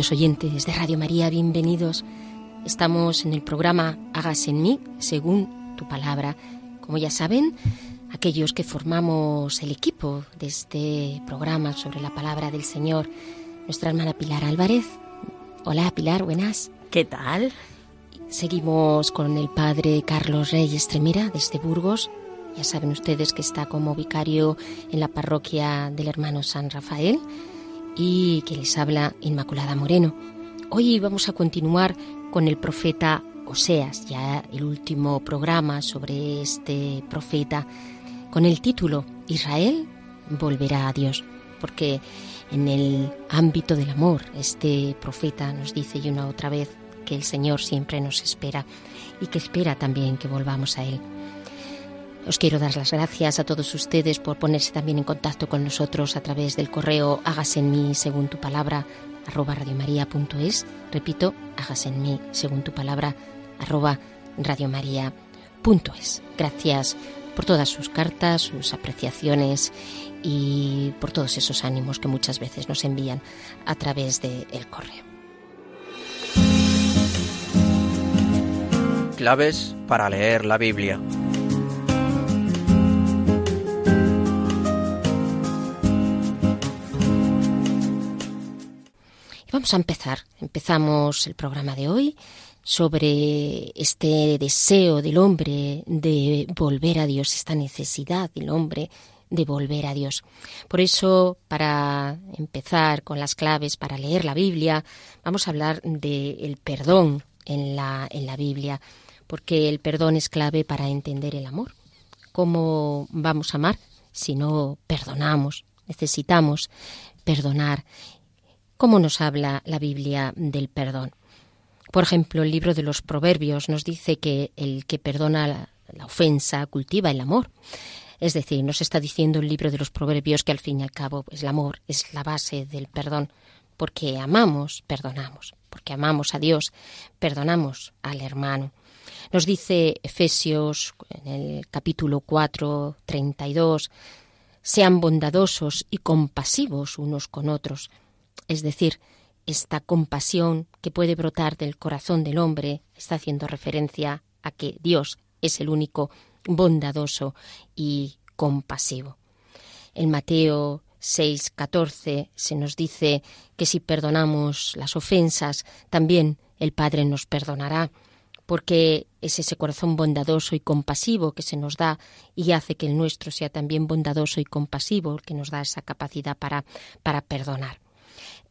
Queridos oyentes de Radio María, bienvenidos. Estamos en el programa Hágase en mí, según tu palabra. Como ya saben, aquellos que formamos el equipo de este programa sobre la palabra del Señor, nuestra hermana Pilar Álvarez. Hola Pilar, buenas. ¿Qué tal? Seguimos con el padre Carlos Reyes Tremera desde Burgos. Ya saben ustedes que está como vicario en la parroquia del hermano San Rafael y que les habla Inmaculada Moreno. Hoy vamos a continuar con el profeta Oseas, ya el último programa sobre este profeta, con el título Israel volverá a Dios, porque en el ámbito del amor este profeta nos dice y una otra vez que el Señor siempre nos espera y que espera también que volvamos a Él. Os quiero dar las gracias a todos ustedes por ponerse también en contacto con nosotros a través del correo hágase en mí según tu palabra arroba radiomaria.es. Repito, hágase en mí según tu palabra arroba radiomaria.es. Gracias por todas sus cartas, sus apreciaciones y por todos esos ánimos que muchas veces nos envían a través del el correo. Claves para leer la Biblia. Vamos a empezar. Empezamos el programa de hoy sobre este deseo del hombre de volver a Dios, esta necesidad del hombre de volver a Dios. Por eso, para empezar con las claves para leer la Biblia, vamos a hablar del perdón en la, en la Biblia, porque el perdón es clave para entender el amor. ¿Cómo vamos a amar si no perdonamos? Necesitamos perdonar. ¿Cómo nos habla la Biblia del perdón? Por ejemplo, el libro de los Proverbios nos dice que el que perdona la, ofensa cultiva el amor. Es decir, nos está diciendo el libro de los Proverbios que al fin y al cabo pues, el amor es la base del perdón, porque amamos, perdonamos, porque amamos a Dios, perdonamos al hermano. Nos dice Efesios en el capítulo 4, 32, sean bondadosos y compasivos unos con otros. Es decir, esta compasión que puede brotar del corazón del hombre está haciendo referencia a que Dios es el único bondadoso y compasivo. En Mateo 6, 14 se nos dice que si perdonamos las ofensas, también el Padre nos perdonará, porque es ese corazón bondadoso y compasivo que se nos da y hace que el nuestro sea también bondadoso y compasivo, que nos da esa capacidad para, para perdonar.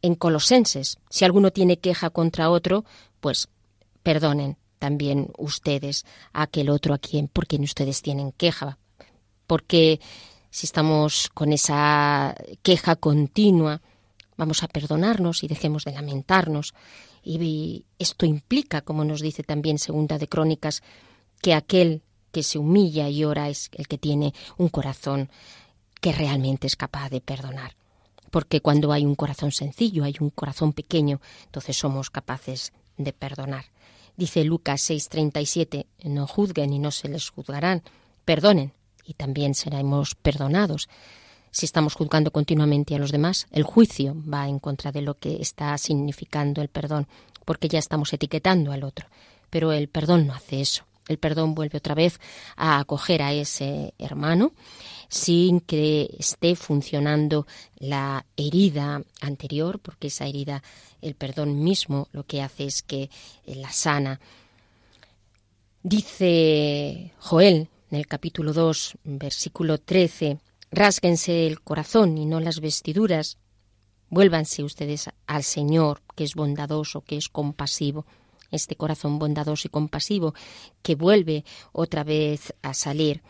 En Colosenses, si alguno tiene queja contra otro, pues perdonen también ustedes a aquel otro a quien, por quien ustedes tienen queja. Porque si estamos con esa queja continua, vamos a perdonarnos y dejemos de lamentarnos. Y esto implica, como nos dice también Segunda de Crónicas, que aquel que se humilla y ora es el que tiene un corazón que realmente es capaz de perdonar. Porque cuando hay un corazón sencillo, hay un corazón pequeño, entonces somos capaces de perdonar. Dice Lucas 6:37, no juzguen y no se les juzgarán, perdonen y también seremos perdonados. si estamos juzgando continuamente a los demás, el juicio va en contra de lo que está significando el perdón, porque ya estamos etiquetando al otro. Pero el perdón no hace eso. El perdón vuelve otra vez a acoger a ese hermano sin que esté funcionando la herida anterior, porque esa herida, el perdón mismo, lo que hace es que la sana. Dice Joel en el capítulo 2, versículo 13, Rásguense el corazón y no las vestiduras. Vuélvanse ustedes al Señor, que es bondadoso, que es compasivo. Este corazón bondadoso y compasivo que vuelve otra vez a salir,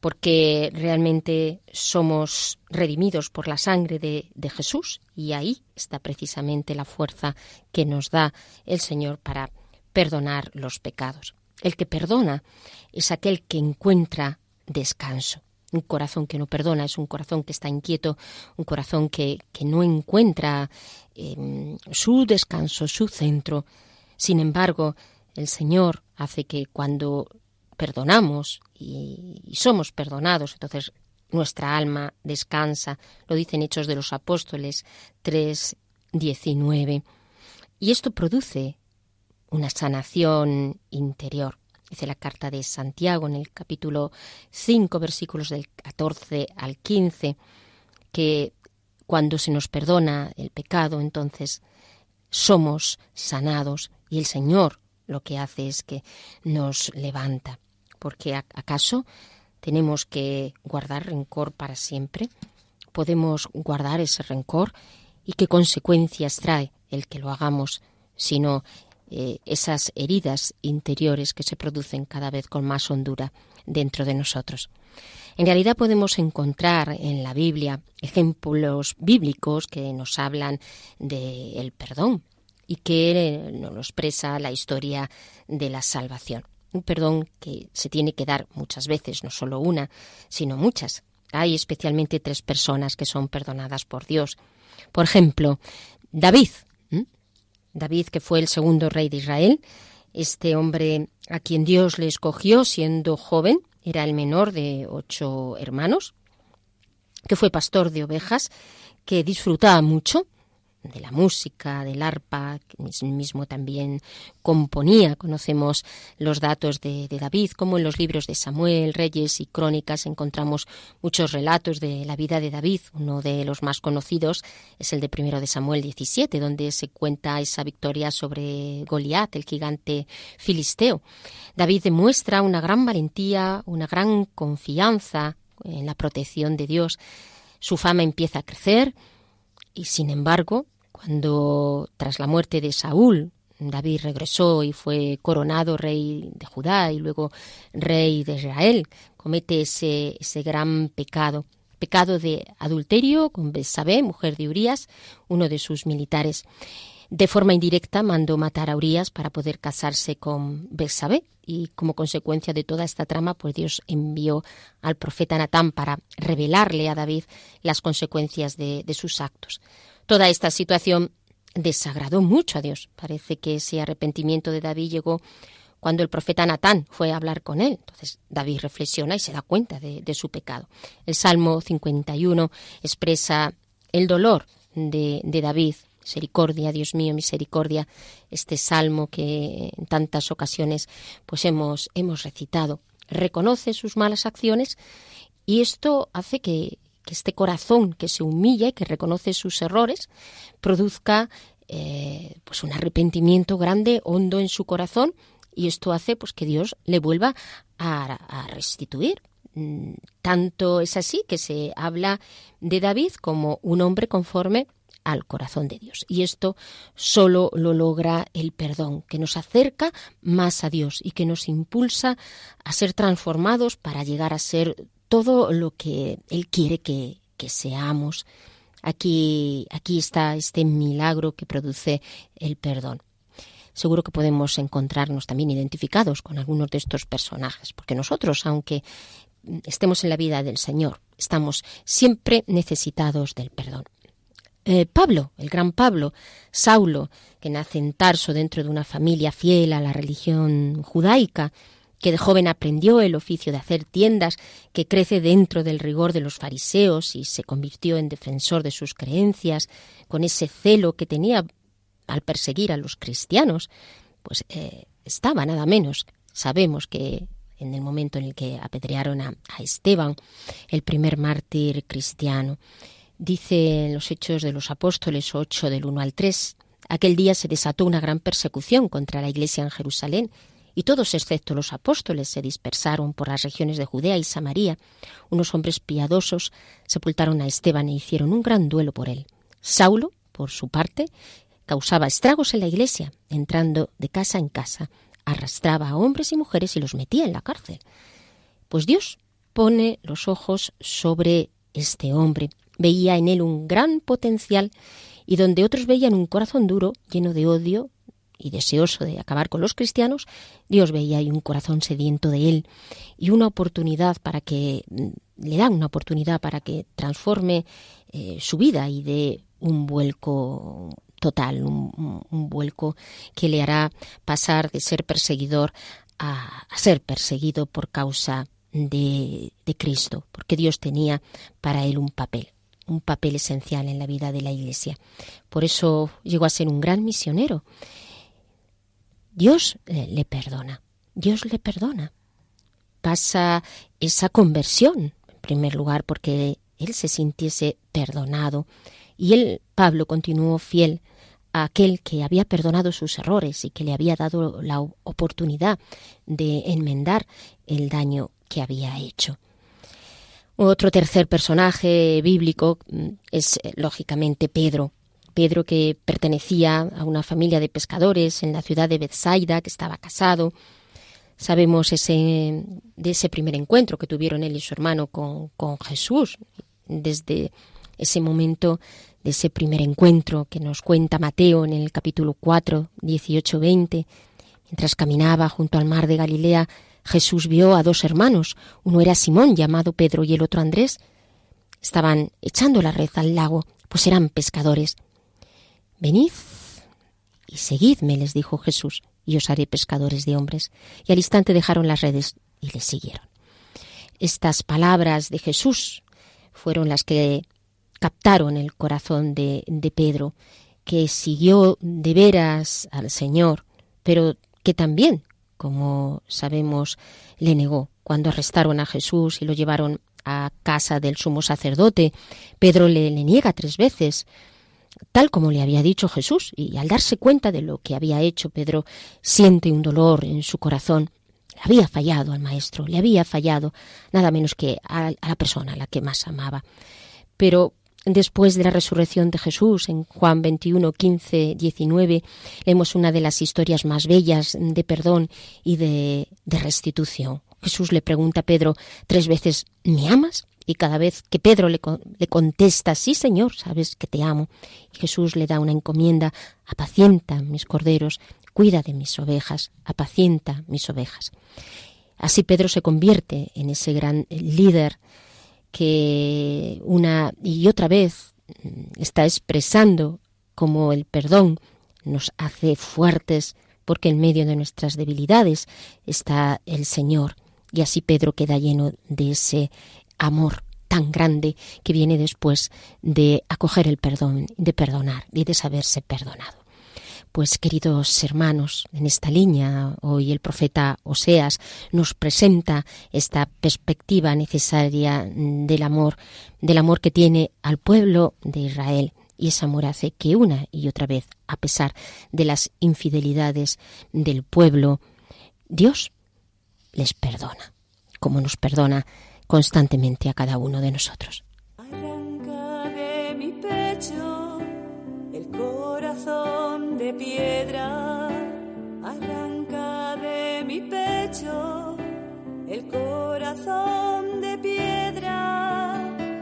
porque realmente somos redimidos por la sangre de, Jesús y ahí está precisamente la fuerza que nos da el Señor para perdonar los pecados. El que perdona es aquel que encuentra descanso. Un corazón que no perdona es un corazón que está inquieto, un corazón que, no encuentra em, su descanso, su centro. Sin embargo, el Señor hace que cuando perdonamos y, somos perdonados, entonces nuestra alma descansa. Lo dicen Hechos de los Apóstoles 3, 19. Y esto produce una sanación interior. Dice la carta de Santiago en el capítulo 5, versículos del 14 al 15, que cuando se nos perdona el pecado, entonces somos sanados y el Señor lo que hace es que nos levanta. Porque acaso tenemos que guardar rencor para siempre? ¿Podemos guardar ese rencor? ¿Y qué consecuencias trae el que lo hagamos, sino eh, esas heridas interiores que se producen cada vez con más hondura dentro de nosotros. En realidad podemos encontrar en la Biblia ejemplos bíblicos que nos hablan del perdón y que nos expresa la historia de la salvación. Un perdón que se tiene que dar muchas veces, no solo una, sino muchas. Hay especialmente tres personas que son perdonadas por Dios. Por ejemplo, David, David, que fue el segundo rey de Israel, este hombre a quien Dios le escogió siendo joven, era el menor de ocho hermanos, que fue pastor de ovejas, que disfrutaba mucho de la música, del arpa, que mismo también componía. Conocemos los datos de, David, como en los libros de Samuel, Reyes y Crónicas encontramos muchos relatos de la vida de David. Uno de los más conocidos es el de primero de Samuel 17, donde se cuenta esa victoria sobre Goliat, el gigante filisteo. David demuestra una gran valentía, una gran confianza en la protección de Dios. Su fama empieza a crecer, y sin embargo, cuando tras la muerte de Saúl, David regresó y fue coronado rey de Judá y luego rey de Israel, comete ese, ese gran pecado, pecado de adulterio con Betsabé, mujer de Urías, uno de sus militares. De forma indirecta mandó matar a Urías para poder casarse con Betsabé y como consecuencia de toda esta trama, pues Dios envió al profeta Natán para revelarle a David las consecuencias de, sus actos. Toda esta situación desagradó mucho a Dios. Parece que ese arrepentimiento de David llegó cuando el profeta Natán fue a hablar con él. Entonces David reflexiona y se da cuenta de, su pecado. El Salmo 51 expresa el dolor de David. Misericordia, Dios mío, misericordia. Este salmo que en tantas ocasiones pues hemos, hemos recitado. Reconoce sus malas acciones y esto hace que, que este corazón que se humilla y que reconoce sus errores produzca eh, pues un arrepentimiento grande, hondo en su corazón y esto hace pues que Dios le vuelva a, restituir. Mm, tanto es así que se habla de David como un hombre conforme al corazón de Dios. Y esto solo lo logra el perdón, que nos acerca más a Dios y que nos impulsa a ser transformados para llegar a ser todo lo que Él quiere que, seamos. Aquí, aquí está este milagro que produce el perdón. Seguro que podemos encontrarnos también identificados con algunos de estos personajes, porque nosotros, aunque estemos en la vida del Señor, estamos siempre necesitados del perdón. Eh, Pablo, el gran Pablo, Saulo, que nace en Tarso dentro de una familia fiel a la religión judaica, que de joven aprendió el oficio de hacer tiendas, que crece dentro del rigor de los fariseos y se convirtió en defensor de sus creencias, con ese celo que tenía al perseguir a los cristianos, pues eh, estaba nada menos. Sabemos que en el momento en el que apedrearon a, a Esteban, el primer mártir cristiano, dice en los Hechos de los Apóstoles 8 del 1 al 3, aquel día se desató una gran persecución contra la iglesia en Jerusalén y todos excepto los apóstoles se dispersaron por las regiones de Judea y Samaria. Unos hombres piadosos sepultaron a Esteban e hicieron un gran duelo por él. Saulo, por su parte, causaba estragos en la iglesia, entrando de casa en casa, arrastraba a hombres y mujeres y los metía en la cárcel. Pues Dios pone los ojos sobre este hombre, veía en él un gran potencial y donde otros veían un corazón duro, lleno de odio, y deseoso de acabar con los cristianos, Dios veía ahí un corazón sediento de él y una oportunidad para que mm, le dan una oportunidad para que transforme eh, su vida y dé un vuelco total, un, vuelco que le hará pasar de ser perseguidor a, a ser perseguido por causa de, de Cristo, porque Dios tenía para él un papel un papel esencial en la vida de la Iglesia. Por eso llegó a ser un gran misionero Dios le perdona, Dios le perdona. Pasa esa conversión, en primer lugar, porque él se sintiese perdonado. Y él, Pablo, continuó fiel a aquel que había perdonado sus errores y que le había dado la oportunidad de enmendar el daño que había hecho. Otro tercer personaje bíblico mm, es, lógicamente, Pedro. Pedro, que pertenecía a una familia de pescadores en la ciudad de Bethsaida, que estaba casado. Sabemos ese, de ese primer encuentro que tuvieron él y su hermano con, con Jesús. Desde ese momento, de ese primer encuentro que nos cuenta Mateo en el capítulo 4, 18, 20, mientras caminaba junto al mar de Galilea, Jesús vio a dos hermanos. Uno era Simón, llamado Pedro, y el otro Andrés. Estaban echando la red al lago, pues eran pescadores. Venid y seguidme, les dijo Jesús, y os haré pescadores de hombres. Y al instante dejaron las redes y le siguieron. Estas palabras de Jesús fueron las que captaron el corazón de, de Pedro, que siguió de veras al Señor, pero que también, como sabemos, le negó. Cuando arrestaron a Jesús y lo llevaron a casa del sumo sacerdote, Pedro le, niega tres veces tal como le había dicho Jesús, y al darse cuenta de lo que había hecho, Pedro siente un dolor en su corazón. Le había fallado al maestro, le había fallado nada menos que a, la persona a la que más amaba. Pero después de la resurrección de Jesús, en Juan 21, 15, 19, leemos una de las historias más bellas de perdón y de, restitución. Jesús le pregunta a Pedro tres veces, ¿me amas? Y cada vez que Pedro le, le, contesta, sí Señor, sabes que te amo, Jesús le da una encomienda, apacienta mis corderos, cuida de mis ovejas, apacienta mis ovejas. Así Pedro se convierte en ese gran líder que una y otra vez está expresando como el perdón nos hace fuertes porque en medio de nuestras debilidades está el Señor. Y así Pedro queda lleno de ese amor tan grande que viene después de acoger el perdón, de perdonar y de saberse perdonado. Pues queridos hermanos, en esta línea hoy el profeta Oseas nos presenta esta perspectiva necesaria del amor, del amor que tiene al pueblo de Israel. Y ese amor hace que una y otra vez, a pesar de las infidelidades del pueblo, Dios les perdona, como nos perdona constantemente a cada uno de nosotros. Piedra. Arranca de mi pecho el corazón de piedra.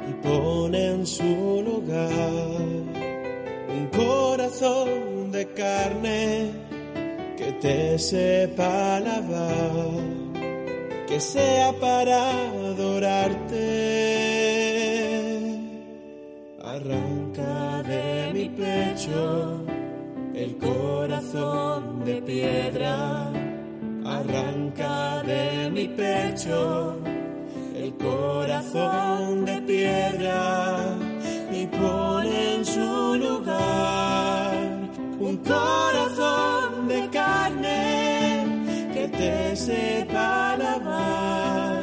Y pone en su lugar un corazón de carne que te sepa lavar que sea para adorarte. Arranca de mi pecho el corazón de piedra. arranca de mi pecho el corazón de piedra y pone en su lugar un corazón de carne que te sepa alabar,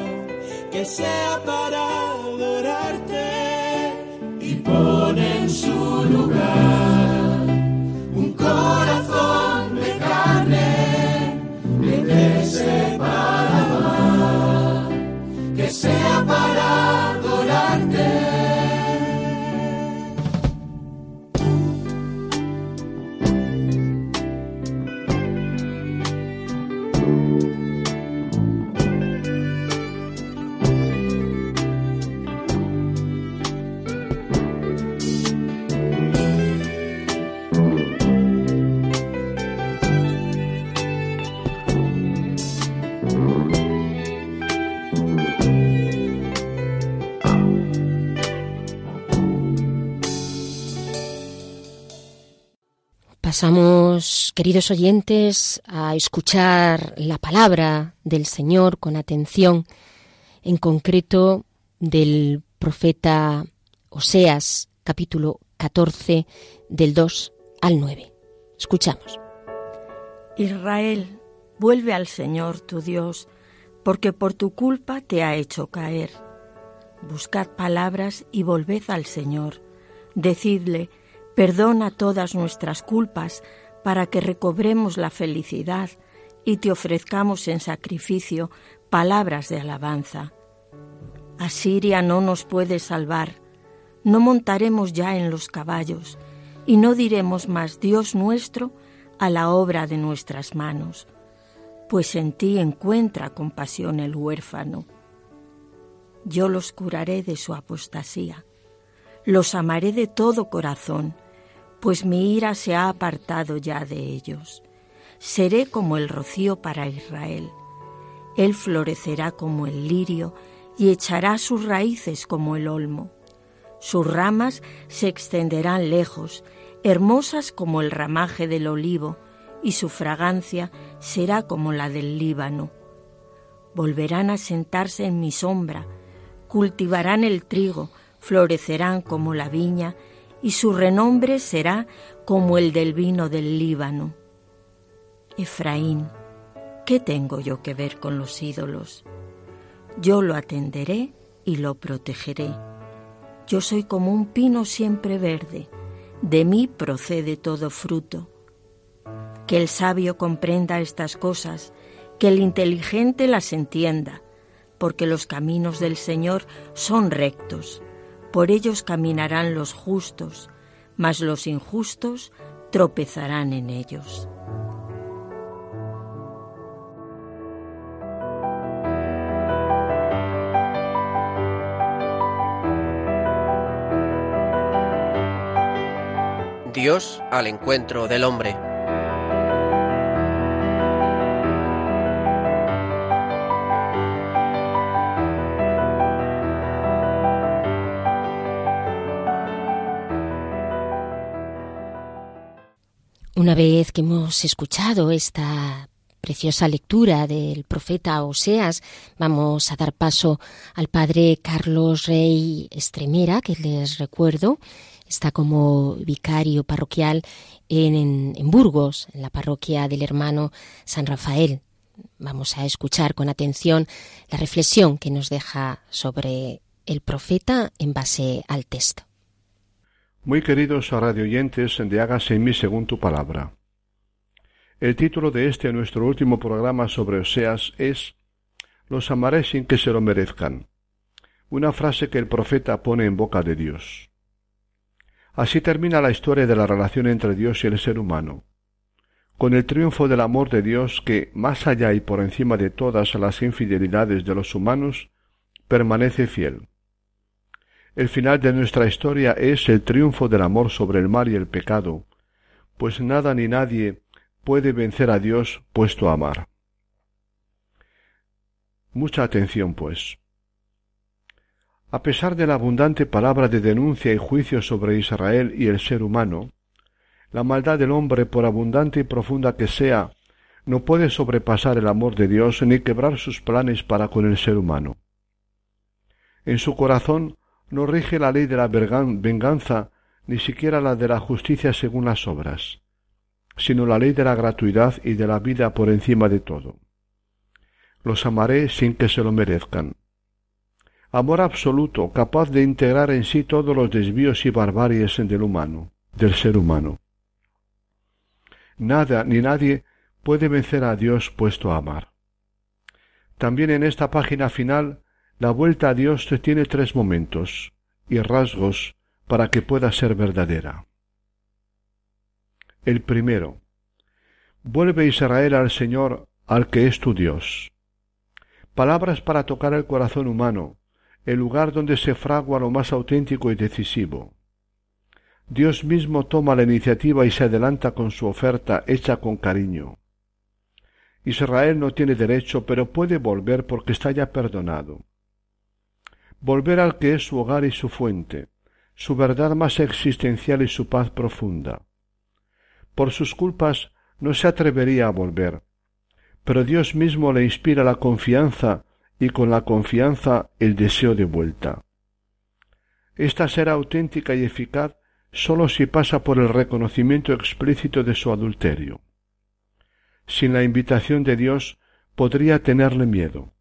que sea para adorarte y pone en su lugar que Pasamos, queridos oyentes, a escuchar la palabra del Señor con atención, en concreto del profeta Oseas, capítulo 14, del 2 al 9. Escuchamos. Israel, vuelve al Señor tu Dios, porque por tu culpa te ha hecho caer. Buscad palabras y volved al Señor. Decidle, Perdona todas nuestras culpas para que recobremos la felicidad y te ofrezcamos en sacrificio palabras de alabanza. Asiria no nos puede salvar, no montaremos ya en los caballos y no diremos más Dios nuestro a la obra de nuestras manos, pues en ti encuentra compasión el huérfano. Yo los curaré de su apostasía, los amaré de todo corazón, pues mi ira se ha apartado ya de ellos. Seré como el rocío para Israel. Él florecerá como el lirio y echará sus raíces como el olmo. Sus ramas se extenderán lejos, hermosas como el ramaje del olivo, y su fragancia será como la del Líbano. Volverán a sentarse en mi sombra, cultivarán el trigo, florecerán como la viña, y su renombre será como el del vino del Líbano. Efraín, ¿qué tengo yo que ver con los ídolos? Yo lo atenderé y lo protegeré. Yo soy como un pino siempre verde, de mí procede todo fruto. Que el sabio comprenda estas cosas, que el inteligente las entienda, porque los caminos del Señor son rectos por ellos caminarán los justos, mas los injustos tropezarán en ellos. Dios al encuentro del hombre. Una vez que hemos escuchado esta preciosa lectura del profeta Oseas, vamos a dar paso al padre Carlos Rey Estremera, que les recuerdo, está como vicario parroquial en, Burgos, en la parroquia del hermano San Rafael. Vamos a escuchar con atención la reflexión que nos deja sobre el profeta en base al texto. Muy queridos radioyentes de Hágase en mí según tu palabra. El título de este nuestro último programa sobre Oseas es Los amaré sin que se lo merezcan, una frase que el profeta pone en boca de Dios. Así termina la historia de la relación entre Dios y el ser humano, con el triunfo del amor de Dios que, más allá y por encima de todas las infidelidades de los humanos, permanece fiel. El final de nuestra historia es el triunfo del amor sobre el mal y el pecado, pues nada ni nadie puede vencer a Dios puesto a amar. Mucha atención, pues. A pesar de la abundante palabra de denuncia y juicio sobre Israel y el ser humano, la maldad del hombre, por abundante y profunda que sea, no puede sobrepasar el amor de Dios ni quebrar sus planes para con el ser humano. En su corazón no rige la ley de la venganza ni siquiera la de la justicia según las obras, sino la ley de la gratuidad y de la vida por encima de todo. Los amaré sin que se lo merezcan. Amor absoluto, capaz de integrar en sí todos los desvíos y barbaries del humano, del ser humano. Nada ni nadie puede vencer a Dios puesto a amar. También en esta página final, la vuelta a Dios tiene tres momentos y rasgos para que pueda ser verdadera. El primero, vuelve Israel al Señor, al que es tu Dios. Palabras para tocar el corazón humano, el lugar donde se fragua lo más auténtico y decisivo. Dios mismo toma la iniciativa y se adelanta con su oferta hecha con cariño. Israel no tiene derecho, pero puede volver porque está ya perdonado. Volver al que es su hogar y su fuente, su verdad más existencial y su paz profunda. Por sus culpas no se atrevería a volver, pero Dios mismo le inspira la confianza y con la confianza el deseo de vuelta. Esta será auténtica y eficaz sólo si pasa por el reconocimiento explícito de su adulterio sin la invitación de Dios podría tenerle miedo.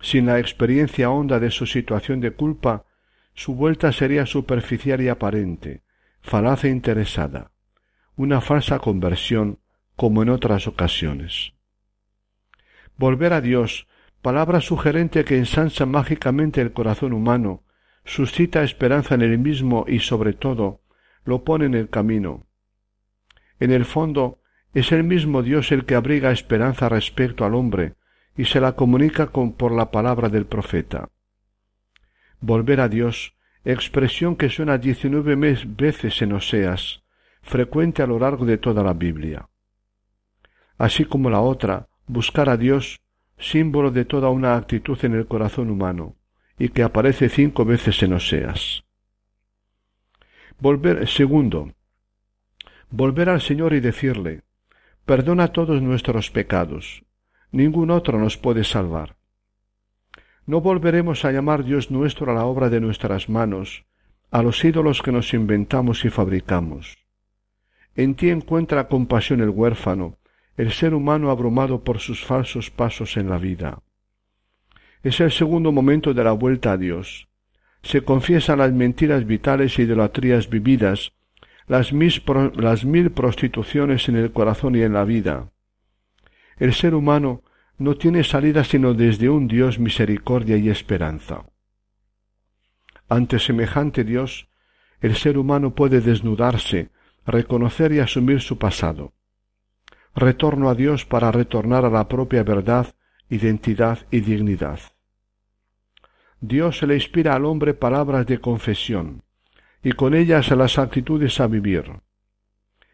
Sin la experiencia honda de su situación de culpa, su vuelta sería superficial y aparente, falaz e interesada, una falsa conversión como en otras ocasiones. Volver a Dios, palabra sugerente que ensancha mágicamente el corazón humano, suscita esperanza en él mismo y sobre todo lo pone en el camino. En el fondo, es el mismo Dios el que abriga esperanza respecto al hombre y se la comunica con, por la palabra del profeta. Volver a Dios, expresión que suena diecinueve veces en Oseas, frecuente a lo largo de toda la Biblia. Así como la otra, buscar a Dios, símbolo de toda una actitud en el corazón humano, y que aparece cinco veces en Oseas. Volver, segundo, volver al Señor y decirle, perdona todos nuestros pecados. Ningún otro nos puede salvar. No volveremos a llamar Dios nuestro a la obra de nuestras manos, a los ídolos que nos inventamos y fabricamos. En ti encuentra compasión el huérfano, el ser humano abrumado por sus falsos pasos en la vida. Es el segundo momento de la vuelta a Dios. Se confiesan las mentiras vitales y idolatrías vividas las mil, prostituciones en el corazón y en la vida. El ser humano no tiene salida sino desde un Dios misericordia y esperanza. Ante semejante Dios, el ser humano puede desnudarse, reconocer y asumir su pasado. Retorno a Dios para retornar a la propia verdad, identidad y dignidad. Dios le inspira al hombre palabras de confesión, y con ellas las actitudes a vivir.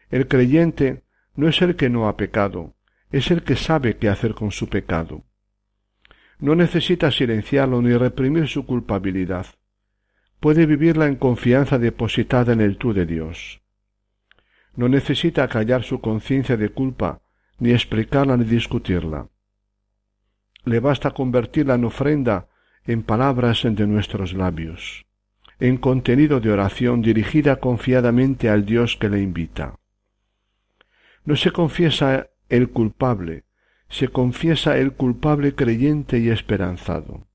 El creyente no es el que no ha pecado, es el que sabe qué hacer con su pecado. No necesita silenciarlo ni reprimir su culpabilidad. Puede vivirla en confianza depositada en el tú de Dios. No necesita callar su conciencia de culpa, ni explicarla ni discutirla. Le basta convertirla en ofrenda en palabras de nuestros labios en contenido de oración dirigida confiadamente al Dios que le invita. No se confiesa el culpable, se confiesa el culpable creyente y esperanzado.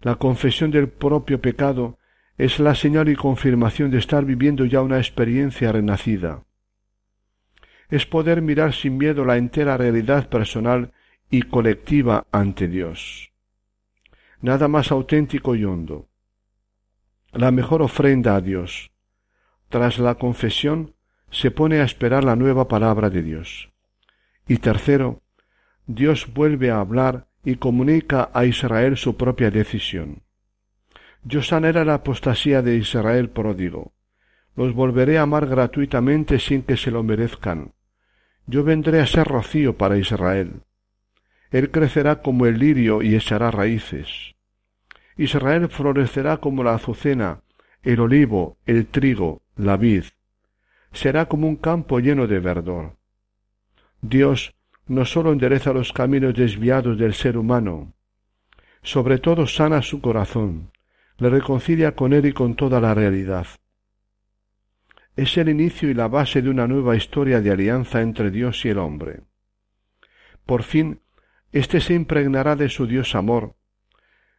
La confesión del propio pecado es la señal y confirmación de estar viviendo ya una experiencia renacida. Es poder mirar sin miedo la entera realidad personal y colectiva ante Dios. Nada más auténtico y hondo la mejor ofrenda a Dios. Tras la confesión se pone a esperar la nueva palabra de Dios. Y tercero, Dios vuelve a hablar y comunica a Israel su propia decisión. Yo sanaré la apostasía de Israel pródigo. Los volveré a amar gratuitamente sin que se lo merezcan. Yo vendré a ser rocío para Israel. Él crecerá como el lirio y echará raíces. Israel florecerá como la azucena, el olivo, el trigo, la vid. Será como un campo lleno de verdor. Dios no sólo endereza los caminos desviados del ser humano, sobre todo sana su corazón, le reconcilia con él y con toda la realidad. Es el inicio y la base de una nueva historia de alianza entre Dios y el hombre. Por fin, éste se impregnará de su Dios amor,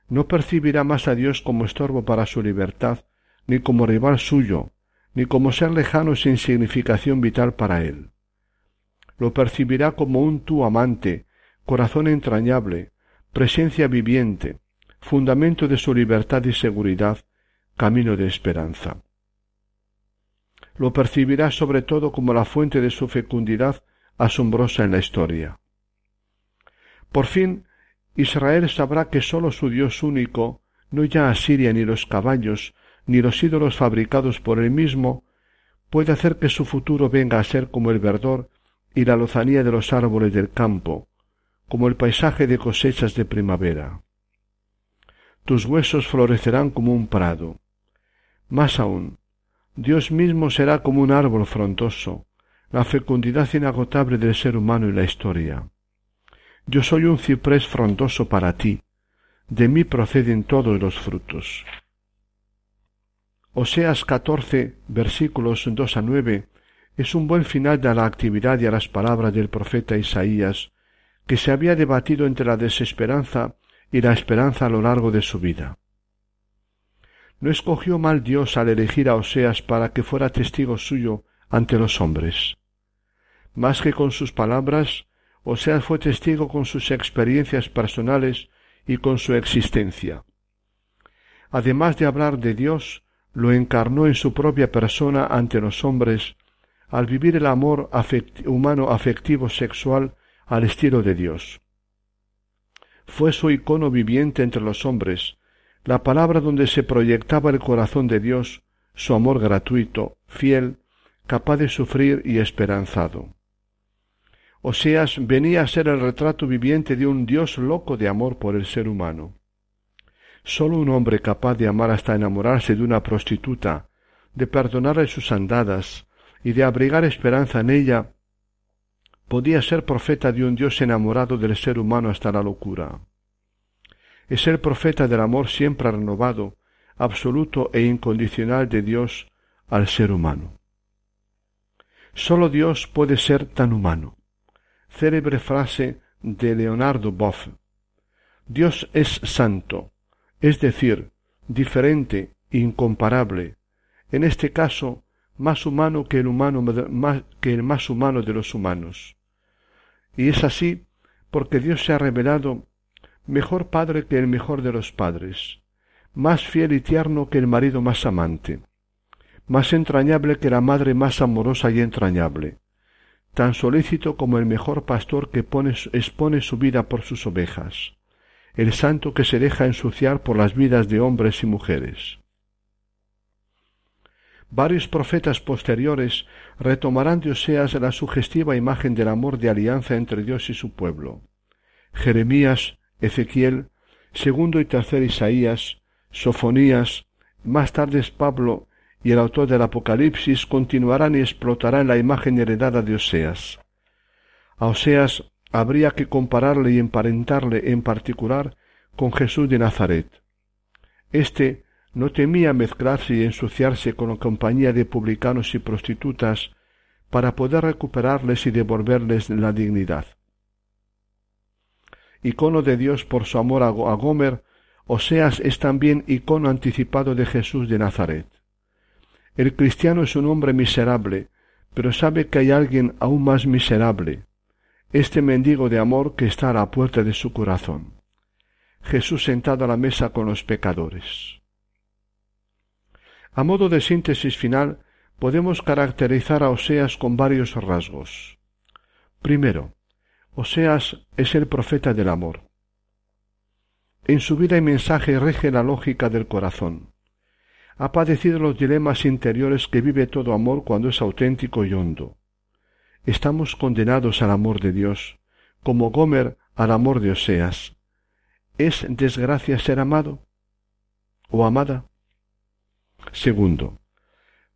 no percibirá más a Dios como estorbo para su libertad, ni como rival suyo, ni como ser lejano sin significación vital para él. Lo percibirá como un tú amante, corazón entrañable, presencia viviente, fundamento de su libertad y seguridad, camino de esperanza. Lo percibirá sobre todo como la fuente de su fecundidad asombrosa en la historia. Por fin, Israel sabrá que sólo su Dios único, no ya Asiria ni los caballos, ni los ídolos fabricados por él mismo, puede hacer que su futuro venga a ser como el verdor y la lozanía de los árboles del campo, como el paisaje de cosechas de primavera. Tus huesos florecerán como un prado. Más aún, Dios mismo será como un árbol frondoso, la fecundidad inagotable del ser humano en la historia. Yo soy un ciprés frondoso para ti, de mí proceden todos los frutos. Oseas 14, versículos 2 a 9, es un buen final de la actividad y a las palabras del profeta Isaías, que se había debatido entre la desesperanza y la esperanza a lo largo de su vida. No escogió mal Dios al elegir a Oseas para que fuera testigo suyo ante los hombres. Más que con sus palabras, Oseas fue testigo con sus experiencias personales y con su existencia. Además de hablar de Dios, lo encarnó en su propia persona ante los hombres al vivir el amor humano afectivo sexual al estilo de Dios. Fue su icono viviente entre los hombres, la palabra donde se proyectaba el corazón de Dios, su amor gratuito, fiel, capaz de sufrir y esperanzado. Oseas venía a ser el retrato viviente de un Dios loco de amor por el ser humano. Sólo un hombre capaz de amar hasta enamorarse de una prostituta, de perdonarle sus andadas y de abrigar esperanza en ella, podía ser profeta de un Dios enamorado del ser humano hasta la locura. Es el profeta del amor siempre renovado, absoluto e incondicional de Dios al ser humano. Sólo Dios puede ser tan humano. Célebre frase de Leonardo Boff. Dios es santo, es decir, diferente, incomparable, en este caso más humano que el humano más, que el más humano de los humanos. Y es así porque Dios se ha revelado mejor padre que el mejor de los padres, más fiel y tierno que el marido más amante, más entrañable que la madre más amorosa y entrañable, tan solícito como el mejor pastor que expone su vida por sus ovejas, el santo que se deja ensuciar por las vidas de hombres y mujeres. Varios profetas posteriores retomarán de Oseas la sugestiva imagen del amor de alianza entre Dios y su pueblo. Jeremías, Ezequiel, segundo y tercer Isaías, Sofonías, más tarde Pablo y el autor del Apocalipsis continuarán y explotarán la imagen heredada de Oseas. A Oseas habría que compararle y emparentarle en particular con Jesús de Nazaret. Este no temía mezclarse y ensuciarse con la compañía de publicanos y prostitutas para poder recuperarles y devolverles la dignidad. Icono de Dios por su amor a Gomer, Oseas es también icono anticipado de Jesús de Nazaret. El cristiano es un hombre miserable, pero sabe que hay alguien aún más miserable, este mendigo de amor que está a la puerta de su corazón. Jesús sentado a la mesa con los pecadores. A modo de síntesis final, podemos caracterizar a Oseas con varios rasgos. Primero, Oseas es el profeta del amor. En su vida y mensaje rege la lógica del corazón. Ha padecido los dilemas interiores que vive todo amor cuando es auténtico y hondo estamos condenados al amor de Dios, como Gomer al amor de Oseas. ¿Es desgracia ser amado o amada? Segundo,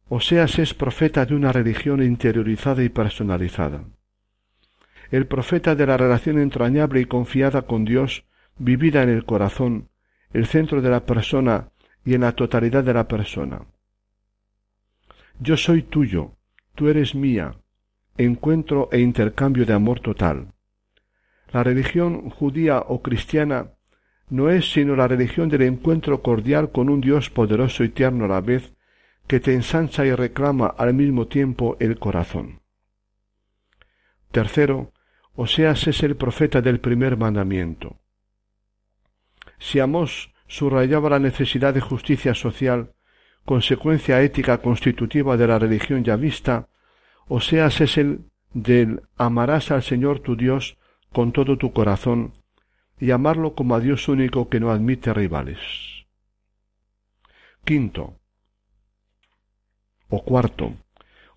Oseas es profeta de una religión interiorizada y personalizada. el profeta de la relación entrañable y confiada con Dios, vivida en el corazón, el centro de la persona y en la totalidad de la persona. Yo soy tuyo, tú eres mía, encuentro e intercambio de amor total. La religión judía o cristiana no es sino la religión del encuentro cordial con un Dios poderoso y tierno a la vez, que te ensancha y reclama al mismo tiempo el corazón. Tercero, Oseas es el profeta del primer mandamiento. Si Amós subrayaba la necesidad de justicia social, consecuencia ética constitutiva de la religión ya vista, Oseas es el del amarás al Señor tu Dios con todo tu corazón y amarlo como a Dios único que no admite rivales. Quinto o cuarto,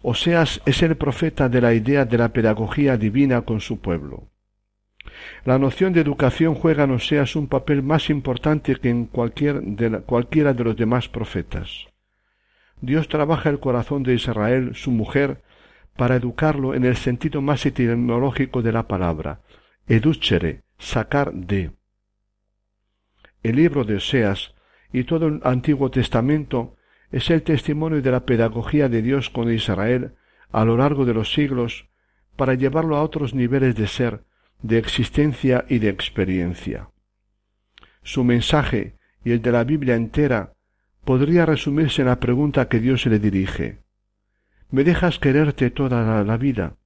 Oseas es el profeta de la idea de la pedagogía divina con su pueblo. La noción de educación juega en Oseas un papel más importante que en cualquier de cualquiera de los demás profetas. Dios trabaja el corazón de Israel, su mujer, para educarlo en el sentido más etimológico de la palabra, educere, sacar de. El libro de Oseas y todo el Antiguo Testamento es el testimonio de la pedagogía de Dios con Israel a lo largo de los siglos para llevarlo a otros niveles de ser, de existencia y de experiencia. Su mensaje y el de la Biblia entera podría resumirse en la pregunta que Dios le dirige me dejas quererte toda la, vida.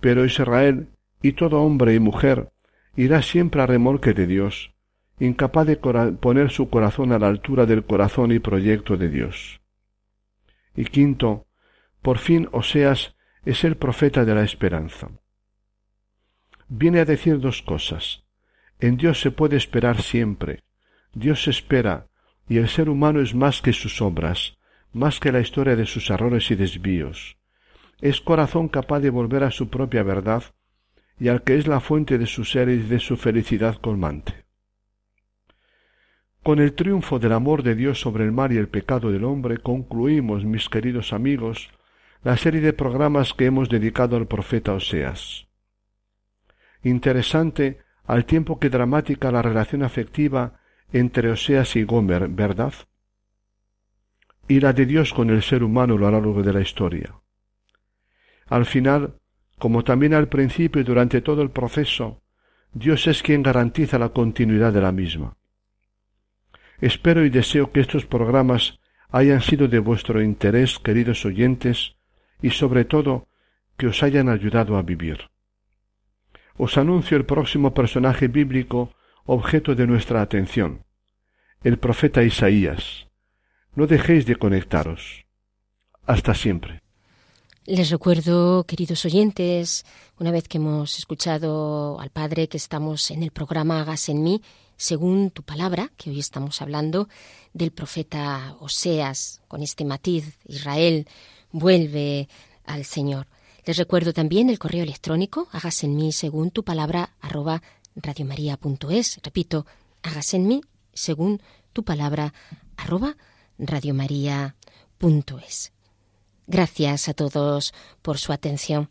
Pero Israel y todo hombre y mujer irá siempre a remolque de Dios, incapaz de poner su corazón a la altura del corazón y proyecto de Dios. Y quinto, por fin Oseas es el profeta de la esperanza. Viene a decir dos cosas. En Dios se puede esperar siempre. Dios espera, y el ser humano es más que sus obras, más que la historia de sus errores y desvíos. Es corazón capaz de volver a su propia verdad y al que es la fuente de su ser y de su felicidad colmante. Con el triunfo del amor de Dios sobre el mal y el pecado del hombre concluimos, mis queridos amigos, la serie de programas que hemos dedicado al profeta Oseas. Interesante al tiempo que dramática la relación afectiva entre Oseas y Gomer, ¿verdad? y la de Dios con el ser humano a lo largo de la historia. Al final, como también al principio y durante todo el proceso, Dios es quien garantiza la continuidad de la misma. Espero y deseo que estos programas hayan sido de vuestro interés, queridos oyentes, y sobre todo que os hayan ayudado a vivir. Os anuncio el próximo personaje bíblico objeto de nuestra atención, el profeta Isaías. No dejéis de conectaros. Hasta siempre. Les recuerdo, queridos oyentes, una vez que hemos escuchado al Padre, que estamos en el programa Hagas en mí, según tu palabra, que hoy estamos hablando del profeta Oseas, con este matiz, Israel vuelve al Señor. Les recuerdo también el correo electrónico, hagas en mí según tu palabra, arroba radiomaria.es. Repito, hagas en mí según tu palabra, arroba radiomaria.es. Gracias a todos por su atención.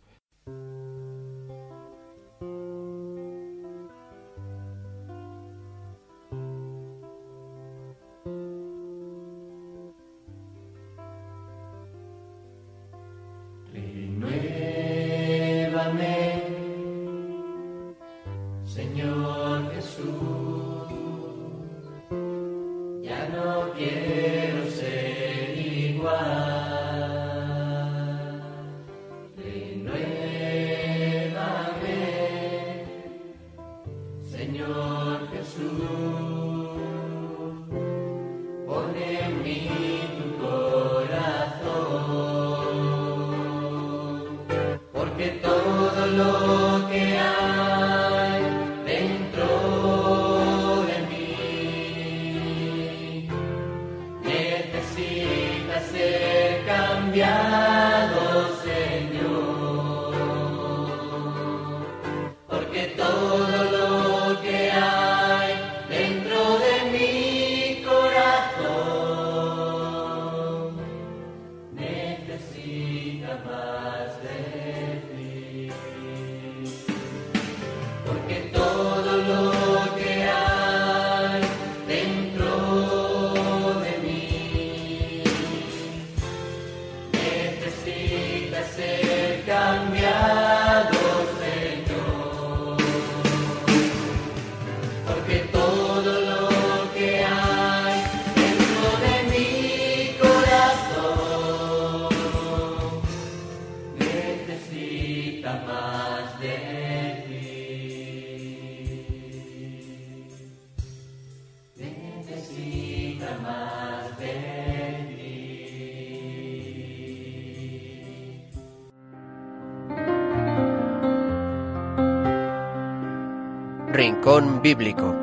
Rincón Bíblico.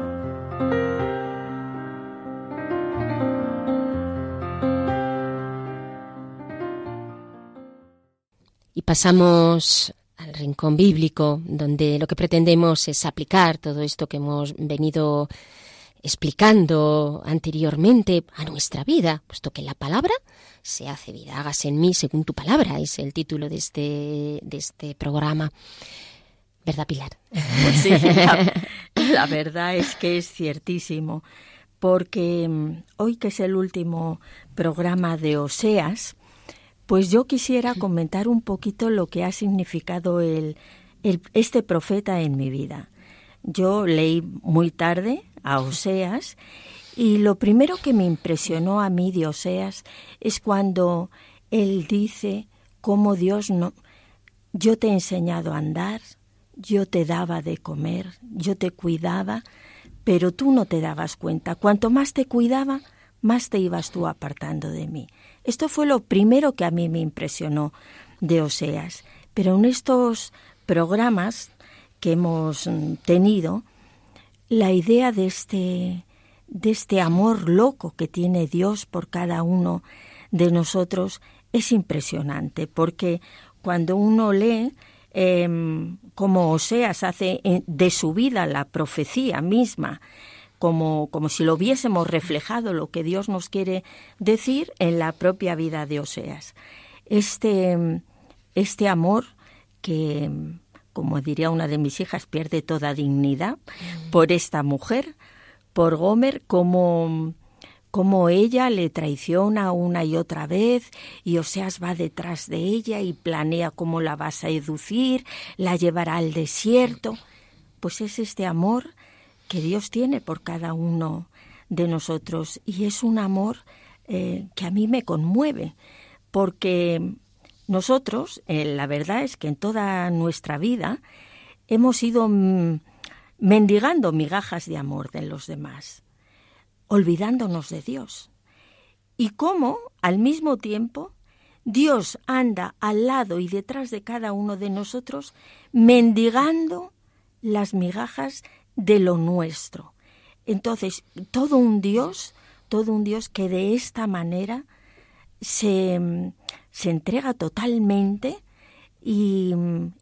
Y pasamos al rincón bíblico, donde lo que pretendemos es aplicar todo esto que hemos venido explicando anteriormente a nuestra vida, puesto que la palabra se hace vida. Hágase en mí según tu palabra, es el título de este, de este programa. ¿Verdad, Pilar? Pues sí, la, verdad es que es ciertísimo, porque mm, hoy que es el último programa de Oseas, pues yo quisiera comentar un poquito lo que ha significado el, este profeta en mi vida. Yo leí muy tarde a Oseas y lo primero que me impresionó a mí de Oseas es cuando él dice cómo Dios no... Yo te he enseñado a andar, yo te daba de comer, yo te cuidaba, pero tú no te dabas cuenta. Cuanto más te cuidaba, más te ibas tú apartando de mí. Esto fue lo primero que a mí me impresionó de Oseas. Pero en estos programas que hemos mm, tenido, la idea de este, de este amor loco que tiene Dios por cada uno de nosotros es impresionante, porque cuando uno lee Em, como Oseas hace eh, de su vida la profecía misma, como, como si lo hubiésemos reflejado lo que Dios nos quiere decir en la propia vida de Oseas. Este, este amor que, como diría una de mis hijas, pierde toda dignidad por esta mujer, por Gomer, como cómo ella le traiciona una y otra vez y Oseas va detrás de ella y planea cómo la va a seducir, la llevará al desierto. Pues es este amor que Dios tiene por cada uno de nosotros y es un amor eh, que a mí me conmueve porque nosotros, eh, la verdad es que en toda nuestra vida hemos ido mm, mendigando migajas de amor de los demás olvidándonos de Dios. Y cómo, al mismo tiempo, Dios anda al lado y detrás de cada uno de nosotros, mendigando las migajas de lo nuestro. Entonces, todo un Dios, todo un Dios que de esta manera se, se entrega totalmente y,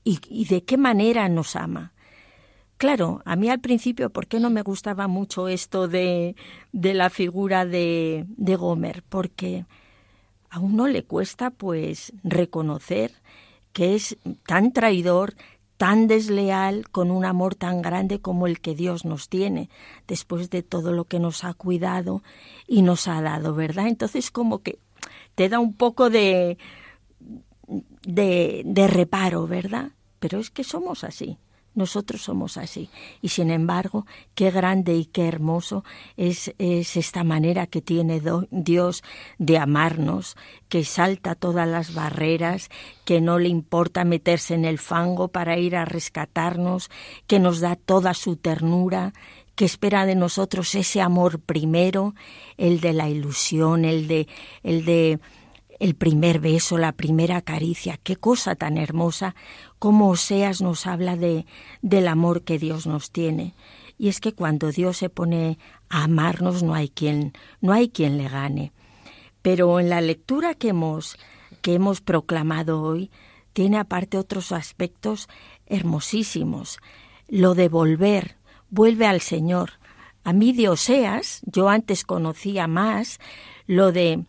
y de qué manera nos ama. Claro, a mí al principio, ¿por qué no me gustaba mucho esto de, de la figura de, de Gomer? Porque a uno le cuesta pues reconocer que es tan traidor, tan desleal, con un amor tan grande como el que Dios nos tiene, después de todo lo que nos ha cuidado y nos ha dado, ¿verdad? Entonces como que te da un poco de, de, de reparo, ¿verdad? Pero es que somos así. Nosotros somos así. Y sin embargo, qué grande y qué hermoso es, es esta manera que tiene Dios de amarnos, que salta todas las barreras, que no le importa meterse en el fango para ir a rescatarnos, que nos da toda su ternura, que espera de nosotros ese amor primero, el de la ilusión, el de, el de el primer beso, la primera caricia, qué cosa tan hermosa, como Oseas nos habla de, del amor que Dios nos tiene. Y es que cuando Dios se pone a amarnos no hay quien, no hay quien le gane. Pero en la lectura que hemos, que hemos proclamado hoy, tiene aparte otros aspectos hermosísimos. Lo de volver, vuelve al Señor. A mí de Oseas, yo antes conocía más lo de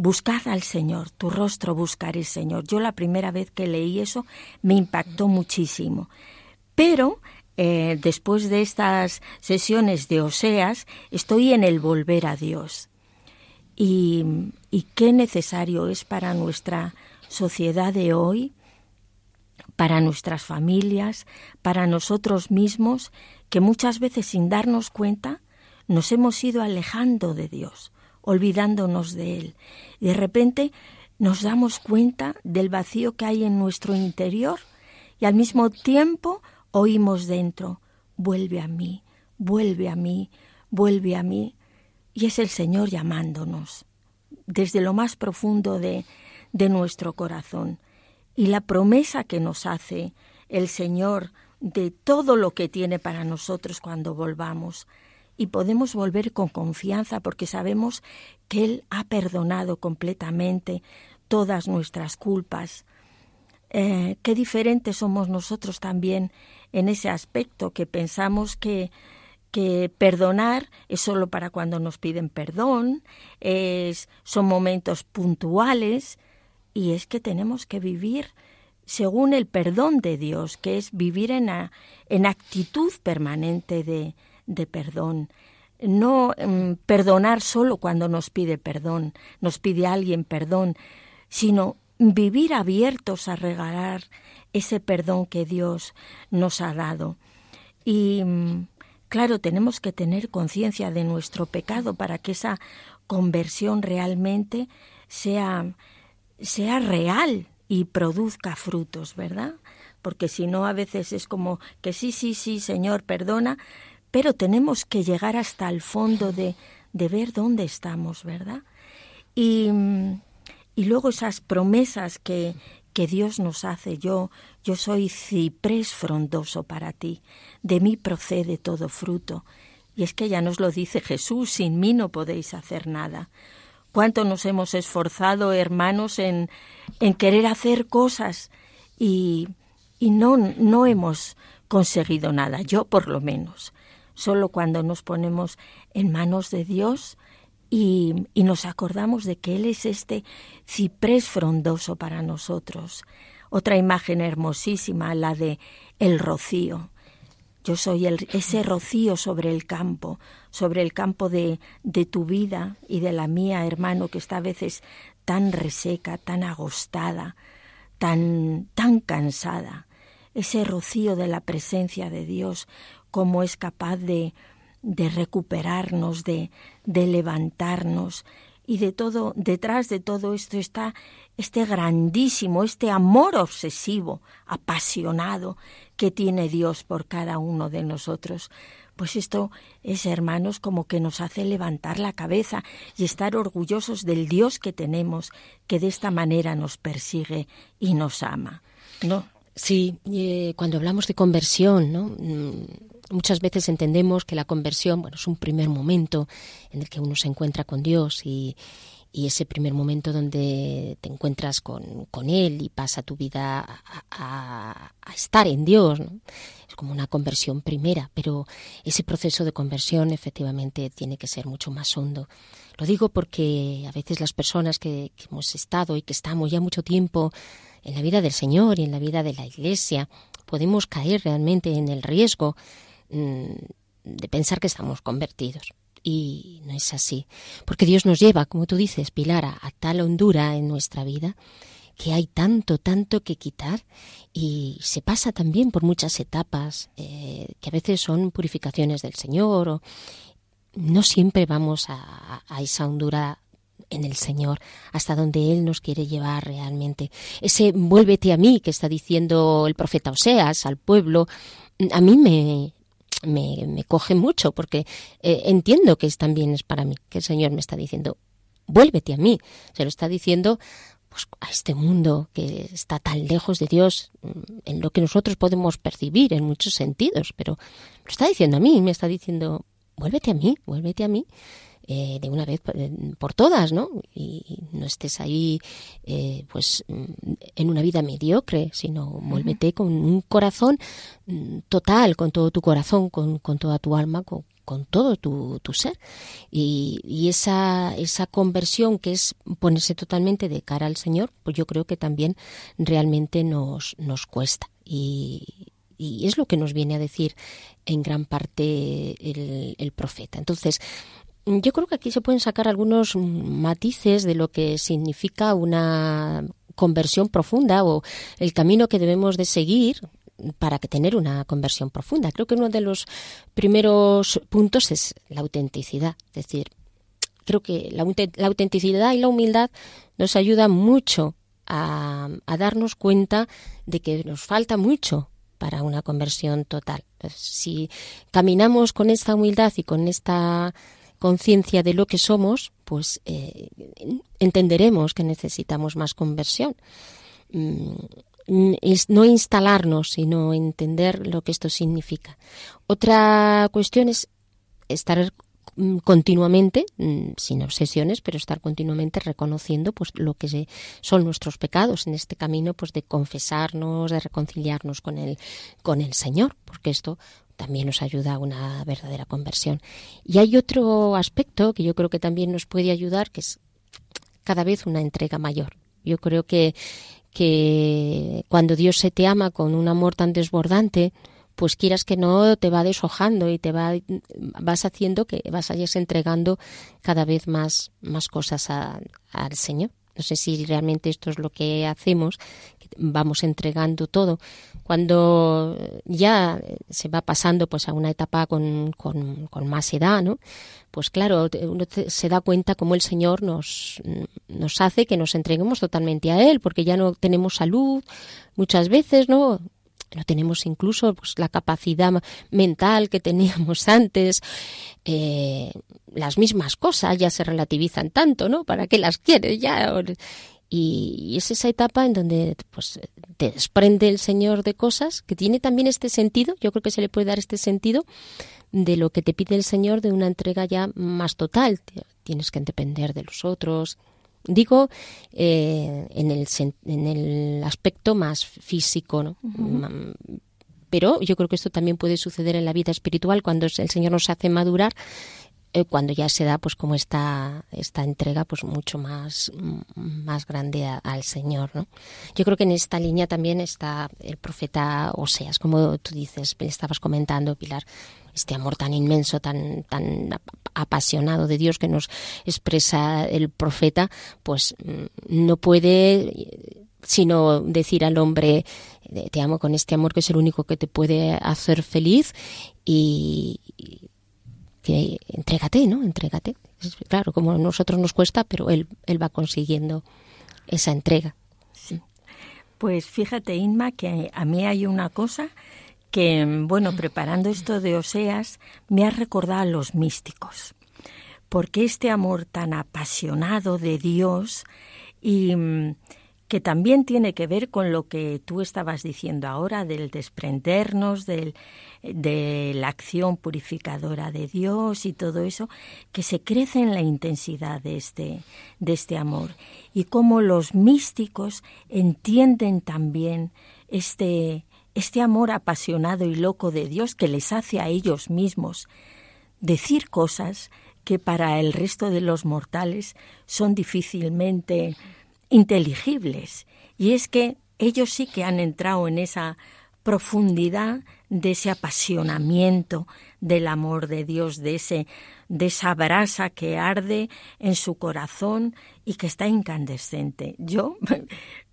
Buscad al Señor, tu rostro buscaré, Señor. Yo la primera vez que leí eso me impactó muchísimo. Pero eh, después de estas sesiones de Oseas, estoy en el volver a Dios. Y, y qué necesario es para nuestra sociedad de hoy, para nuestras familias, para nosotros mismos, que muchas veces sin darnos cuenta nos hemos ido alejando de Dios olvidándonos de Él. Y de repente nos damos cuenta del vacío que hay en nuestro interior, y al mismo tiempo oímos dentro, vuelve a mí, vuelve a mí, vuelve a mí. Y es el Señor llamándonos desde lo más profundo de, de nuestro corazón. Y la promesa que nos hace el Señor de todo lo que tiene para nosotros cuando volvamos. Y podemos volver con confianza porque sabemos que Él ha perdonado completamente todas nuestras culpas. Eh, qué diferentes somos nosotros también en ese aspecto que pensamos que, que perdonar es solo para cuando nos piden perdón, es, son momentos puntuales y es que tenemos que vivir según el perdón de Dios, que es vivir en, en actitud permanente de, de perdón. No mm, perdonar solo cuando nos pide perdón, nos pide alguien perdón, sino vivir abiertos a regalar ese perdón que Dios nos ha dado. Y mm, claro, tenemos que tener conciencia de nuestro pecado para que esa conversión realmente sea, sea real y produzca frutos, ¿verdad? Porque si no, a veces es como que sí, sí, sí, Señor, perdona, pero tenemos que llegar hasta el fondo de, de ver dónde estamos, ¿verdad? Y y luego esas promesas que, que Dios nos hace. Yo, yo soy ciprés frondoso para ti, de mí procede todo fruto. Y es que ya nos lo dice Jesús, sin mí no podéis hacer nada. Cuánto nos hemos esforzado, hermanos, en, en querer hacer cosas y, y no, no hemos conseguido nada, yo por lo menos. Solo cuando nos ponemos en manos de Dios y, nos acordamos de que Él es este ciprés frondoso para nosotros. Otra imagen hermosísima, la de el rocío. Yo soy el, ese rocío sobre el campo, sobre el campo de, de tu vida y de la mía, hermano, que está a veces tan reseca, tan agostada, tan, tan cansada. Ese rocío de la presencia de Dios, cómo es capaz de, de recuperarnos, de, de levantarnos. Y de todo, detrás de todo esto está este grandísimo, este amor obsesivo, apasionado que tiene Dios por cada uno de nosotros. Pues esto es, hermanos, como que nos hace levantar la cabeza y estar orgullosos del Dios que tenemos, que de esta manera nos persigue y nos ama. ¿No? Sí, eh, cuando hablamos de conversión, ¿no? Muchas veces entendemos que la conversión, bueno, es un primer momento en el que uno se encuentra con Dios y, ese primer momento donde te encuentras con, con Él y pasa tu vida a, estar en Dios. Es como una conversión primera, pero ese proceso de conversión efectivamente tiene que ser mucho más hondo. Lo digo porque a veces las personas que hemos estado y que estamos ya mucho tiempo en la vida del Señor y en la vida de la Iglesia, podemos caer realmente en el riesgo de pensar que estamos convertidos. Y no es así, porque Dios nos lleva, como tú dices, Pilar, a, tal hondura en nuestra vida que hay tanto, tanto que quitar y se pasa también por muchas etapas eh, que a veces son purificaciones del Señor o no siempre vamos a, a esa hondura en el Señor, hasta donde Él nos quiere llevar realmente. Ese vuélvete a mí que está diciendo el profeta Oseas al pueblo, a mí me, me, me coge mucho porque eh, entiendo que también es para mí, que el Señor me está diciendo, vuélvete a mí. Se lo está diciendo pues, a este mundo que está tan lejos de Dios, mm, en lo que nosotros podemos percibir en muchos sentidos, pero lo está diciendo a mí, me está diciendo, vuélvete a mí, vuélvete a mí. Eh, de una vez eh, por todas, ¿no? Y no estés ahí, eh, pues, mm, en una vida mediocre, sino muévete con un corazón mm, total, con todo tu corazón, con, con toda tu alma, con, con todo tu, tu ser. Y, y, esa, esa conversión que es ponerse totalmente de cara al Señor, pues yo creo que también realmente nos, nos cuesta. Y, y es lo que nos viene a decir en gran parte el, el profeta. Entonces, yo creo que aquí se pueden sacar algunos matices de lo que significa una conversión profunda o el camino que debemos de seguir para tener una conversión profunda. Creo que uno de los primeros puntos es la autenticidad. Es decir, creo que la, autenticidad y la humildad nos ayudan mucho a, darnos cuenta de que nos falta mucho para una conversión total. Si caminamos con esta humildad y con esta conciencia de lo que somos, pues eh, entenderemos que necesitamos más conversión. Mm, no instalarnos, sino entender lo que esto significa. Otra cuestión es estar continuamente, mm, sin obsesiones, pero estar continuamente reconociendo pues lo que son nuestros pecados en este camino pues de confesarnos, de reconciliarnos con el con el Señor, porque esto también nos ayuda a una verdadera conversión. Y hay otro aspecto que yo creo que también nos puede ayudar, que es cada vez una entrega mayor. Yo creo que, que cuando Dios se te ama con un amor tan desbordante, pues quieras que no te va deshojando y te va vas haciendo que vas entregando cada vez más más cosas al Señor. No sé si realmente esto es lo que hacemos, vamos entregando todo. Cuando ya se va pasando pues a una etapa con, con, más edad, ¿no? Pues claro, uno se da cuenta cómo el Señor nos, nos hace que nos entreguemos totalmente a Él, porque ya no tenemos salud muchas veces, ¿no? No tenemos incluso pues, la capacidad mental que teníamos antes. Eh, las mismas cosas ya se relativizan tanto, ¿no? ¿Para qué las quieres ya? Y, es esa etapa en donde pues, te desprende el Señor de cosas que tiene también este sentido, yo creo que se le puede dar este sentido de lo que te pide el Señor de una entrega ya más total. Tienes que depender de los otros, Digo eh, en, el, en el aspecto más físico, ¿no? Pero yo creo que esto también puede suceder en la vida espiritual cuando el Señor nos hace madurar eh, cuando ya se da pues como esta esta entrega pues mucho más más grande al Señor ¿no? yo creo que en esta línea también está el profeta Oseas como tú dices estabas comentando Pilar este amor tan inmenso, tan, tan apasionado de Dios que nos expresa el profeta, pues mm, no puede sino decir al hombre te amo con este amor que es el único que te puede hacer feliz y, que entrégate, ¿no? Entrégate. Claro, como a nosotros nos cuesta, pero él, él va consiguiendo esa entrega. Pues fíjate, Inma, que a mí hay una cosa que, bueno, preparando esto de Oseas, me ha recordado a los místicos, porque este amor tan apasionado de Dios y mm, que también tiene que ver con lo que tú estabas diciendo ahora del desprendernos del, de la acción purificadora de Dios y todo eso, que se crece en la intensidad de este, de este amor. Y cómo los místicos entienden también este, este amor apasionado y loco de Dios que les hace a ellos mismos decir cosas que para el resto de los mortales son difícilmente inteligibles. Y es que ellos sí que han entrado en esa profundidad de ese apasionamiento del amor de Dios, de ese de esa brasa que arde en su corazón y que está incandescente. Yo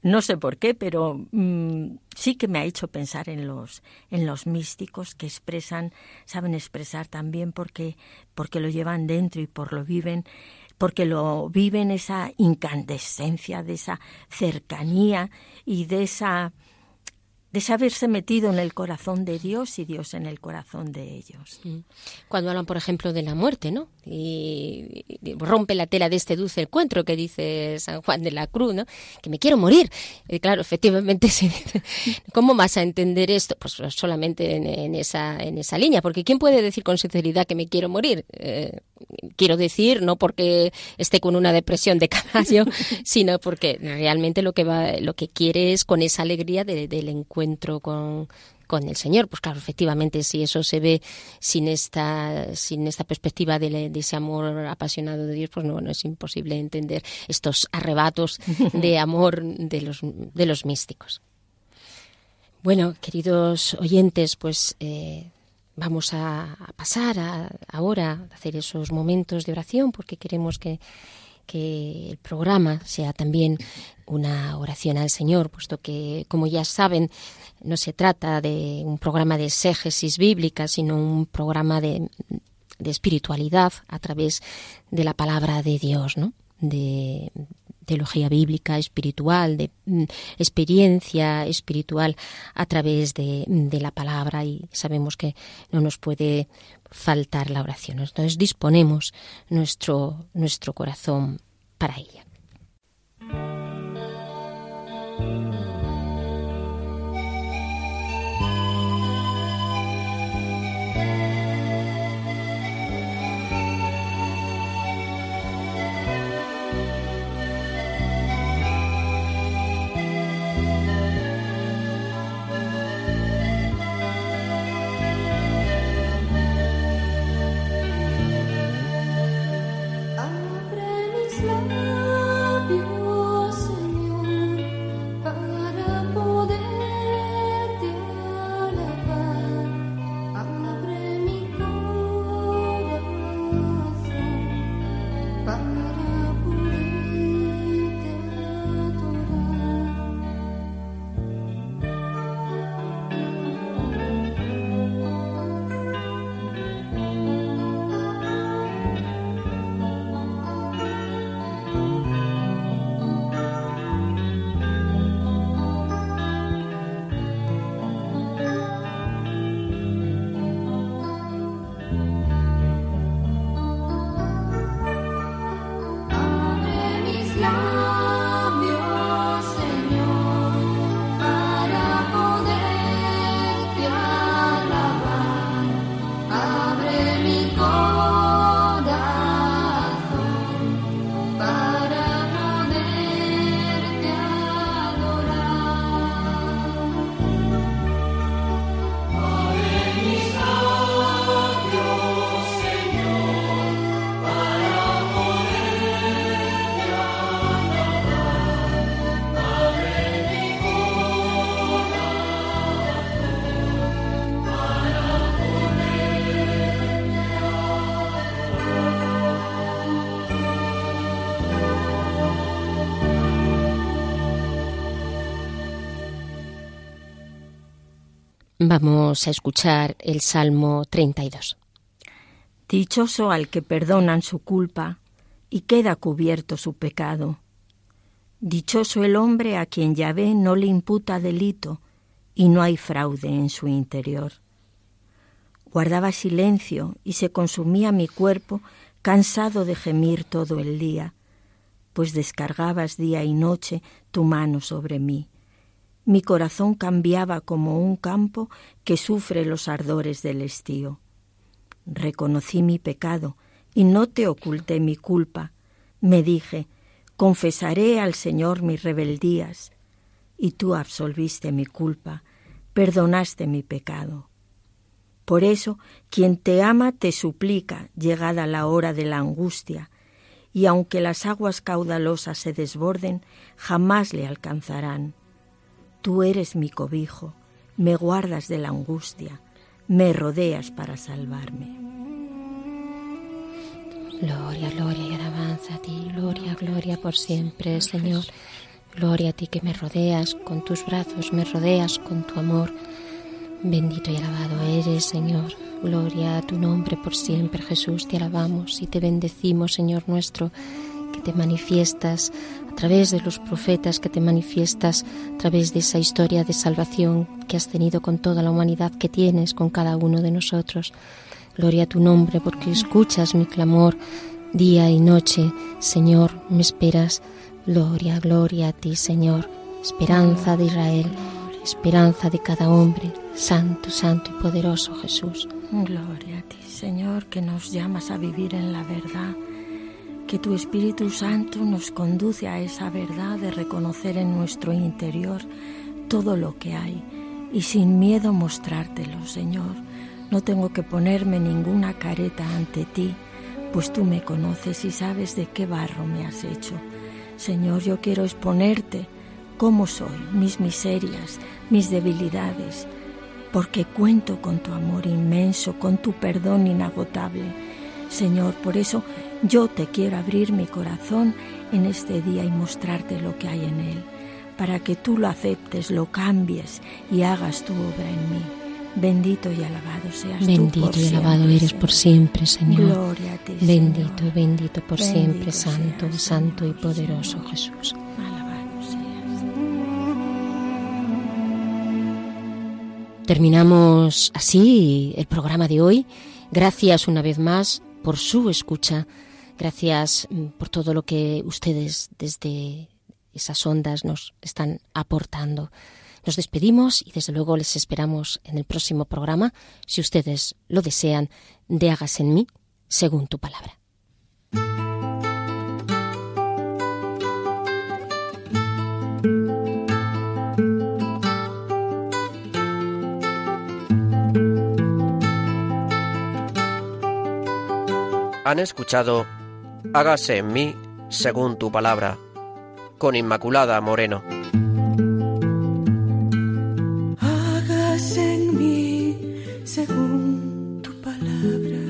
no sé por qué, pero mm, sí que me ha hecho pensar en los en los místicos que expresan, saben expresar también porque porque lo llevan dentro y por lo viven porque lo viven esa incandescencia, de esa cercanía y de esa de saberse metido en el corazón de Dios y Dios en el corazón de ellos. Cuando hablan, por ejemplo, de la muerte, ¿no? Y, rompe la tela de este dulce encuentro que dice San Juan de la Cruz, ¿no? Que me quiero morir. Y claro, efectivamente, ¿cómo vas a entender esto? Pues solamente en, esa, en esa línea, porque ¿quién puede decir con sinceridad que me quiero morir? Eh, quiero decir, no porque esté con una depresión de caballo, sino porque realmente lo que va, lo que quiere es con esa alegría del encuentro con, con el Señor. Pues claro, efectivamente, si eso se ve sin esta, sin esta perspectiva de, ese amor apasionado de Dios, pues no, no es imposible entender estos arrebatos de amor de los, de los místicos. Bueno, queridos oyentes, pues eh, vamos a, pasar ahora a hacer esos momentos de oración porque queremos que que el programa sea también una oración al Señor, puesto que, como ya saben, no se trata de un programa de exégesis bíblica, sino un programa de, espiritualidad a través de la palabra de Dios, ¿no? De, teología bíblica espiritual, de mm, experiencia espiritual a través de, de, la palabra y sabemos que no nos puede faltar la oración. Entonces disponemos nuestro, nuestro corazón para ella. Vamos a escuchar el Salmo 32. Dichoso al que perdonan su culpa y queda cubierto su pecado. Dichoso el hombre a quien Yahvé no le imputa delito y no hay fraude en su interior. Guardaba silencio y se consumía mi cuerpo cansado de gemir todo el día, pues descargabas día y noche tu mano sobre mí. Mi corazón cambiaba como un campo que sufre los ardores del estío. Reconocí mi pecado y no te oculté mi culpa. Me dije, confesaré al Señor mis rebeldías, y tú absolviste mi culpa, perdonaste mi pecado. Por eso, quien te ama te suplica, llegada la hora de la angustia, y aunque las aguas caudalosas se desborden, jamás le alcanzarán Tú eres mi cobijo, me guardas de la angustia, me rodeas para salvarme. Gloria, gloria y alabanza a ti, gloria, gloria por siempre, Señor. Gloria a ti que me rodeas con tus brazos, me rodeas con tu amor. Bendito y alabado eres, Señor. Gloria a tu nombre por siempre, Jesús. Te alabamos y te bendecimos, Señor nuestro, te manifiestas a través de los profetas que te manifiestas, a través de esa historia de salvación que has tenido con toda la humanidad que tienes con cada uno de nosotros. Gloria a tu nombre porque escuchas mi clamor día y noche. Señor, me esperas. Gloria, gloria a ti, Señor. Esperanza de Israel, esperanza de cada hombre. Santo, santo y poderoso Jesús. Gloria a ti, Señor, que nos llamas a vivir en la verdad que tu Espíritu Santo nos conduce a esa verdad de reconocer en nuestro interior todo lo que hay y sin miedo mostrártelo, Señor. No tengo que ponerme ninguna careta ante ti, pues tú me conoces y sabes de qué barro me has hecho. Señor, yo quiero exponerte cómo soy, mis miserias, mis debilidades, porque cuento con tu amor inmenso, con tu perdón inagotable. Señor, por eso yo te quiero abrir mi corazón en este día y mostrarte lo que hay en él, para que tú lo aceptes, lo cambies y hagas tu obra en mí. Bendito y alabado seas Bendito tú y alabado eres por siempre, Señor. Gloria a ti, Bendito Señor. y bendito por Bendito siempre, Santo, seas, Santo y poderoso Señor. Jesús. Alabado seas. Terminamos así el programa de hoy. Gracias una vez más por su escucha. Gracias mm, por todo lo que ustedes desde esas ondas nos están aportando. Nos despedimos y desde luego les esperamos en el próximo programa, si ustedes lo desean, de Hagas en mí según tu palabra. Han escuchado Hágase en mí según tu palabra, con Inmaculada Moreno. Hágase en mí según tu palabra,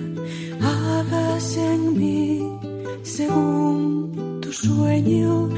hágase en mí según tu sueño,